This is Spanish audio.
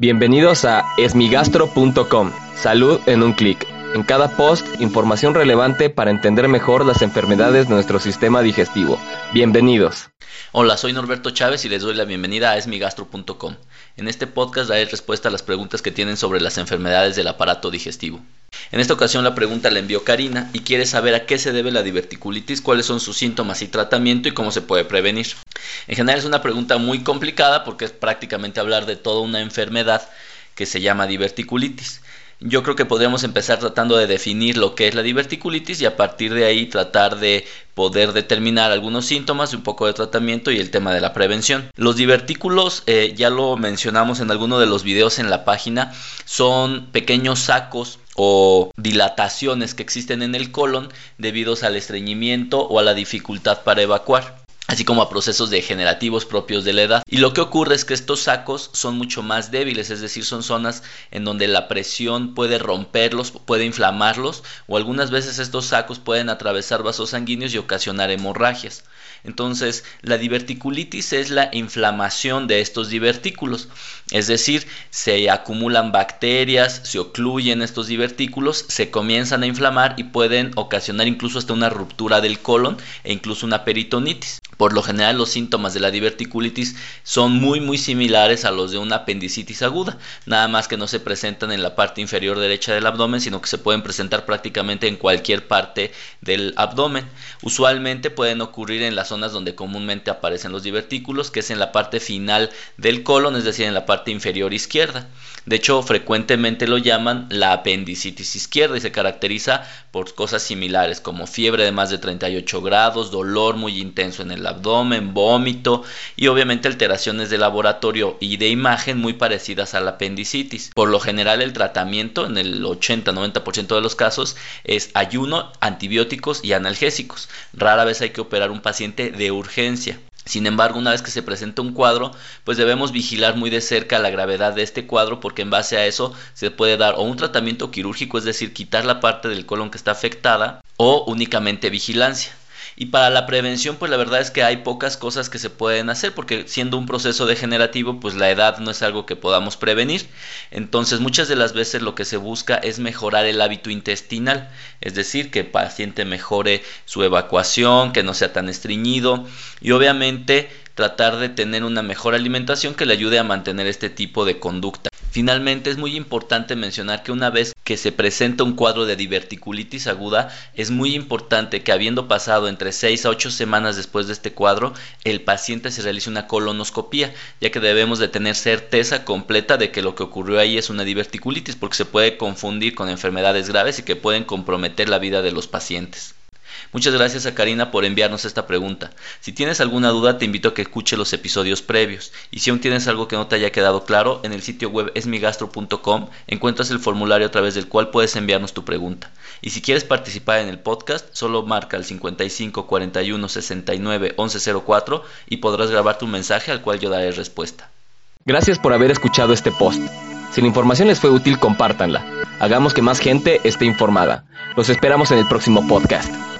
Bienvenidos a esmigastro.com. Salud en un clic. En cada post, información relevante para entender mejor las enfermedades de nuestro sistema digestivo. Bienvenidos. Hola, soy Norberto Chávez y les doy la bienvenida a esmigastro.com. En este podcast daré respuesta a las preguntas que tienen sobre las enfermedades del aparato digestivo. En esta ocasión la pregunta la envió Karina y quiere saber a qué se debe la diverticulitis, cuáles son sus síntomas y tratamiento y cómo se puede prevenir. En general es una pregunta muy complicada porque es prácticamente hablar de toda una enfermedad que se llama diverticulitis. Yo creo que podríamos empezar tratando de definir lo que es la diverticulitis y a partir de ahí tratar de poder determinar algunos síntomas un poco de tratamiento y el tema de la prevención. Los divertículos, eh, ya lo mencionamos en alguno de los videos en la página, son pequeños sacos o dilataciones que existen en el colon debido al estreñimiento o a la dificultad para evacuar así como a procesos degenerativos propios de la edad. Y lo que ocurre es que estos sacos son mucho más débiles, es decir, son zonas en donde la presión puede romperlos, puede inflamarlos, o algunas veces estos sacos pueden atravesar vasos sanguíneos y ocasionar hemorragias. Entonces, la diverticulitis es la inflamación de estos divertículos, es decir, se acumulan bacterias, se ocluyen estos divertículos, se comienzan a inflamar y pueden ocasionar incluso hasta una ruptura del colon e incluso una peritonitis. Por lo general los síntomas de la diverticulitis son muy muy similares a los de una apendicitis aguda, nada más que no se presentan en la parte inferior derecha del abdomen, sino que se pueden presentar prácticamente en cualquier parte del abdomen. Usualmente pueden ocurrir en las zonas donde comúnmente aparecen los divertículos, que es en la parte final del colon, es decir, en la parte inferior izquierda. De hecho, frecuentemente lo llaman la apendicitis izquierda y se caracteriza por cosas similares como fiebre de más de 38 grados, dolor muy intenso en el abdomen, vómito y obviamente alteraciones de laboratorio y de imagen muy parecidas a la apendicitis. Por lo general el tratamiento en el 80-90% de los casos es ayuno, antibióticos y analgésicos. Rara vez hay que operar un paciente de urgencia. Sin embargo, una vez que se presenta un cuadro, pues debemos vigilar muy de cerca la gravedad de este cuadro porque en base a eso se puede dar o un tratamiento quirúrgico, es decir, quitar la parte del colon que está afectada, o únicamente vigilancia. Y para la prevención, pues la verdad es que hay pocas cosas que se pueden hacer, porque siendo un proceso degenerativo, pues la edad no es algo que podamos prevenir. Entonces, muchas de las veces lo que se busca es mejorar el hábito intestinal, es decir, que el paciente mejore su evacuación, que no sea tan estreñido y obviamente tratar de tener una mejor alimentación que le ayude a mantener este tipo de conducta. Finalmente es muy importante mencionar que una vez que se presenta un cuadro de diverticulitis aguda, es muy importante que habiendo pasado entre 6 a 8 semanas después de este cuadro, el paciente se realice una colonoscopia, ya que debemos de tener certeza completa de que lo que ocurrió ahí es una diverticulitis, porque se puede confundir con enfermedades graves y que pueden comprometer la vida de los pacientes. Muchas gracias a Karina por enviarnos esta pregunta. Si tienes alguna duda te invito a que escuche los episodios previos y si aún tienes algo que no te haya quedado claro, en el sitio web esmigastro.com encuentras el formulario a través del cual puedes enviarnos tu pregunta. Y si quieres participar en el podcast, solo marca el 55 41 69 1104 y podrás grabar tu mensaje al cual yo daré respuesta. Gracias por haber escuchado este post. Si la información les fue útil, compártanla. Hagamos que más gente esté informada. Los esperamos en el próximo podcast.